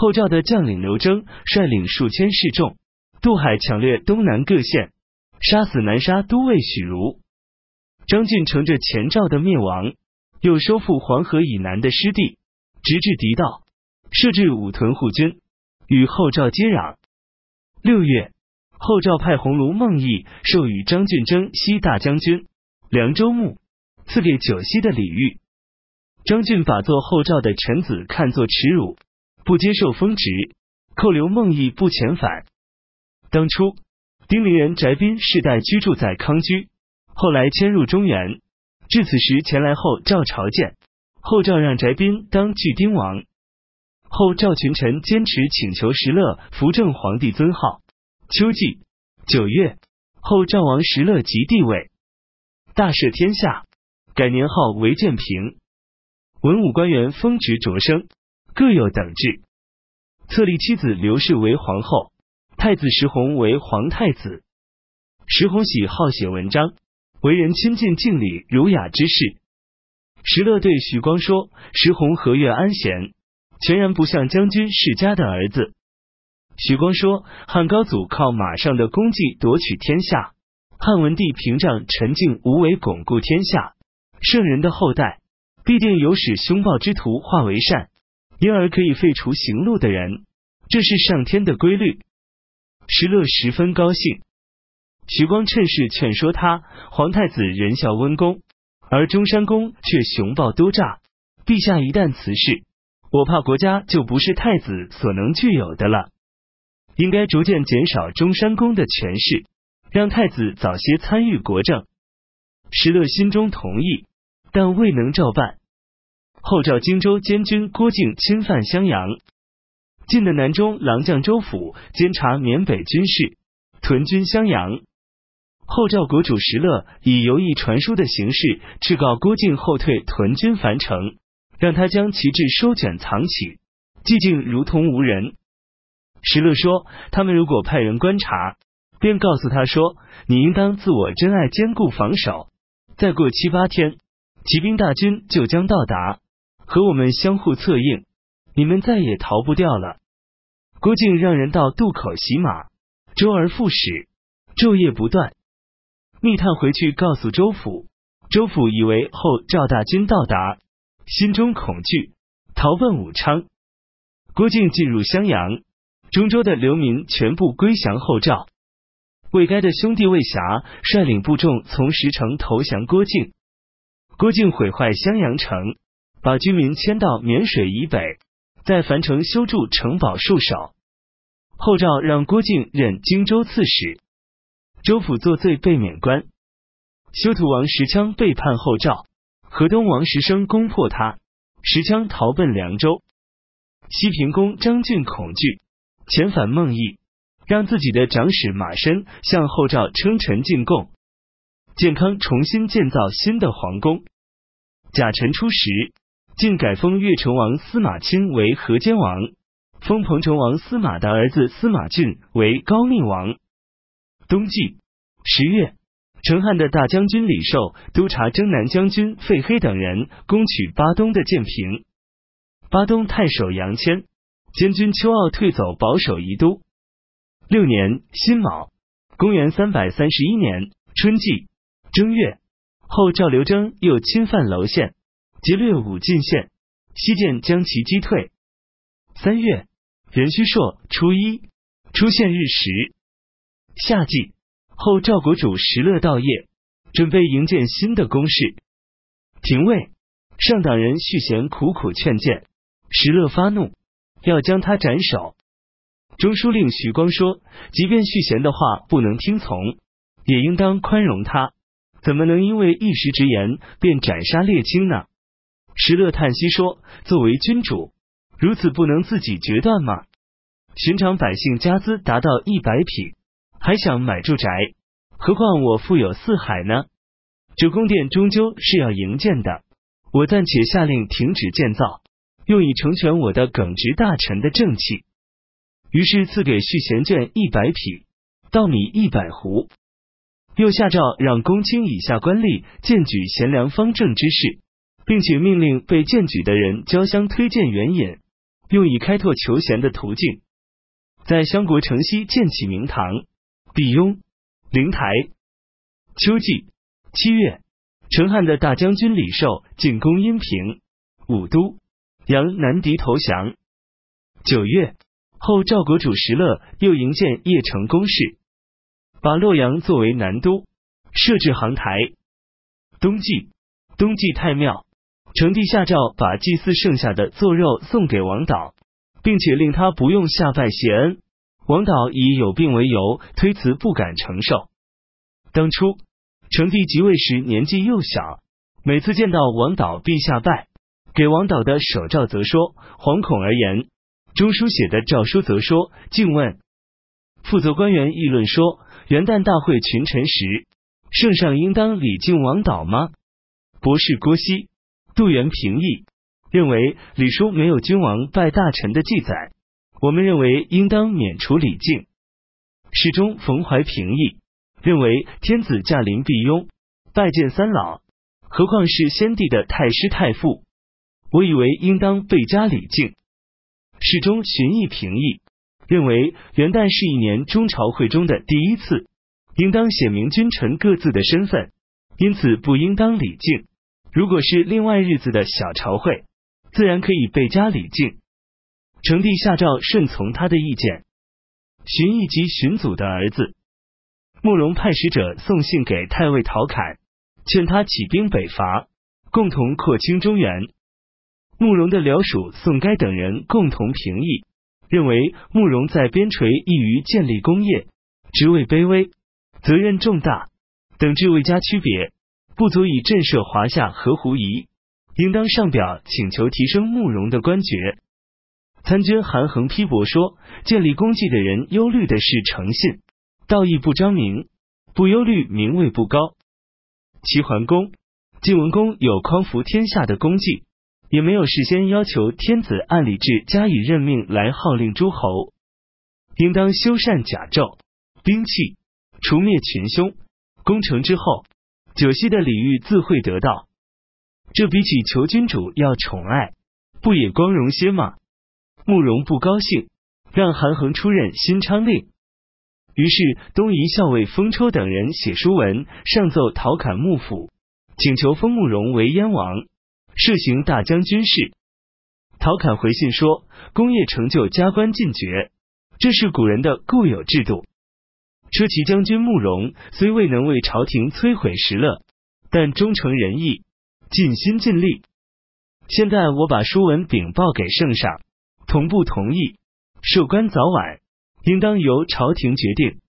后赵的将领刘征率领数千士众渡海抢掠东南各县，杀死南沙都尉许如。张俊乘着前赵的灭亡，又收复黄河以南的失地，直至狄道，设置五屯护军，与后赵接壤。六月，后赵派鸿胪孟毅授予张俊征西大将军、凉州牧，赐给九锡的礼遇。张俊把做后赵的臣子看作耻辱，不接受封职，扣留孟毅不遣返。当初，丁陵人翟斌世代居住在康居，后来迁入中原，至此时前来后赵朝见，后赵让翟斌当巨丁王。后赵群臣坚持请求石勒扶正皇帝尊号。秋季九月，后赵王石勒即帝位，大赦天下，改年号为建平。文武官员封职擢升，各有等制。册立妻子刘氏为皇后，太子石弘为皇太子。石弘喜好写文章，为人亲近敬礼儒雅之士。石勒对许光说：“石弘和悦安闲。”全然不像将军世家的儿子。许光说：“汉高祖靠马上的功绩夺取天下，汉文帝屏障陈静无为巩固天下。圣人的后代必定有使凶暴之徒化为善，因而可以废除行路的人，这是上天的规律。”石勒十分高兴。徐光趁势劝说他：“皇太子仁孝温公，而中山公却雄暴多诈。陛下一旦辞世。”我怕国家就不是太子所能具有的了，应该逐渐减少中山公的权势，让太子早些参与国政。石勒心中同意，但未能照办。后赵荆州监军郭靖侵犯襄阳，晋的南中郎将周府监察缅北军事，屯军襄阳。后赵国主石勒以游艺传书的形式斥告郭靖后退屯军樊城。让他将旗帜收卷藏起，寂静如同无人。石勒说：“他们如果派人观察，便告诉他说，你应当自我珍爱，坚固防守。再过七八天，骑兵大军就将到达，和我们相互策应，你们再也逃不掉了。”郭靖让人到渡口洗马，周而复始，昼夜不断。密探回去告诉周府，周府以为后赵大军到达。心中恐惧，逃奔武昌。郭靖进入襄阳，中州的流民全部归降后赵。魏该的兄弟魏霞率领部众从石城投降郭靖。郭靖毁坏襄阳城，把居民迁到沔水以北，在樊城修筑城堡戍守。后赵让郭靖任荆州刺史，州府作罪被免官。修图王石羌背叛后赵。河东王石生攻破他，石羌逃奔凉州。西平公张俊恐惧，遣返孟毅，让自己的长史马申向后赵称臣进贡。建康重新建造新的皇宫。甲辰初十，晋改封越城王司马钦为河间王，封彭城王司马的儿子司马俊为高密王。冬季十月。陈汉的大将军李寿、督察征南将军费黑等人攻取巴东的建平。巴东太守杨谦、监军邱傲退走，保守宜都。六年辛卯，公元三百三十一年春季正月，后赵刘征又侵犯娄县，劫掠武进县，西涧将其击退。三月壬戌朔初一，出现日食。夏季。后赵国主石勒道业，准备营建新的宫室。廷尉上党人续贤苦苦劝谏，石勒发怒，要将他斩首。中书令徐光说：“即便续贤的话不能听从，也应当宽容他。怎么能因为一时之言便斩杀列卿呢？”石勒叹息说：“作为君主，如此不能自己决断吗？寻常百姓家资达到一百匹。”还想买住宅，何况我富有四海呢？这宫殿终究是要营建的，我暂且下令停止建造，用以成全我的耿直大臣的正气。于是赐给续贤眷一百匹稻米一百斛，又下诏让公卿以下官吏荐举贤良方正之士，并且命令被荐举的人交相推荐援引，用以开拓求贤的途径。在襄国城西建起明堂、辟雍、灵台。秋季七月，成汉的大将军李寿进攻阴平、武都，杨南敌投降。九月，后赵国主石勒又营建邺城宫室，把洛阳作为南都，设置杭台。冬季，冬季太庙，成帝下诏把祭祀剩下的做肉送给王导。并且令他不用下拜谢恩。王导以有病为由推辞，不敢承受。当初成帝即位时年纪幼小，每次见到王导必下拜，给王导的手诏则说惶恐而言，中书写的诏书则说敬问。负责官员议论说，元旦大会群臣时，圣上应当礼敬王导吗？博士郭熙、杜元平议。认为礼书没有君王拜大臣的记载，我们认为应当免除礼敬。始终冯怀平议认为天子驾临必雍，拜见三老，何况是先帝的太师太傅？我以为应当倍加礼敬。侍中荀彧平议认为元旦是一年中朝会中的第一次，应当写明君臣各自的身份，因此不应当礼敬。如果是另外日子的小朝会。自然可以倍加礼敬。成帝下诏顺从他的意见。荀彧及荀祖的儿子慕容派使者送信给太尉陶侃，劝他起兵北伐，共同扩清中原。慕容的僚属宋该等人共同评议，认为慕容在边陲易于建立功业，职位卑微，责任重大，等至未加区别，不足以震慑华夏和狐疑。应当上表请求提升慕容的官爵。参军韩衡批驳说：建立功绩的人忧虑的是诚信，道义不彰明，不忧虑名位不高。齐桓公、晋文公有匡扶天下的功绩，也没有事先要求天子按礼制加以任命来号令诸侯。应当修缮甲胄、兵器，除灭群凶。攻城之后，九锡的礼遇自会得到。这比起求君主要宠爱，不也光荣些吗？慕容不高兴，让韩衡出任新昌令。于是东夷校尉封抽等人写书文上奏陶侃幕府，请求封慕容为燕王，设行大将军事。陶侃回信说：功业成就加官进爵，这是古人的固有制度。车骑将军慕容虽未能为朝廷摧毁石勒，但忠诚仁义。尽心尽力。现在我把书文禀报给圣上，同不同意？授官早晚，应当由朝廷决定。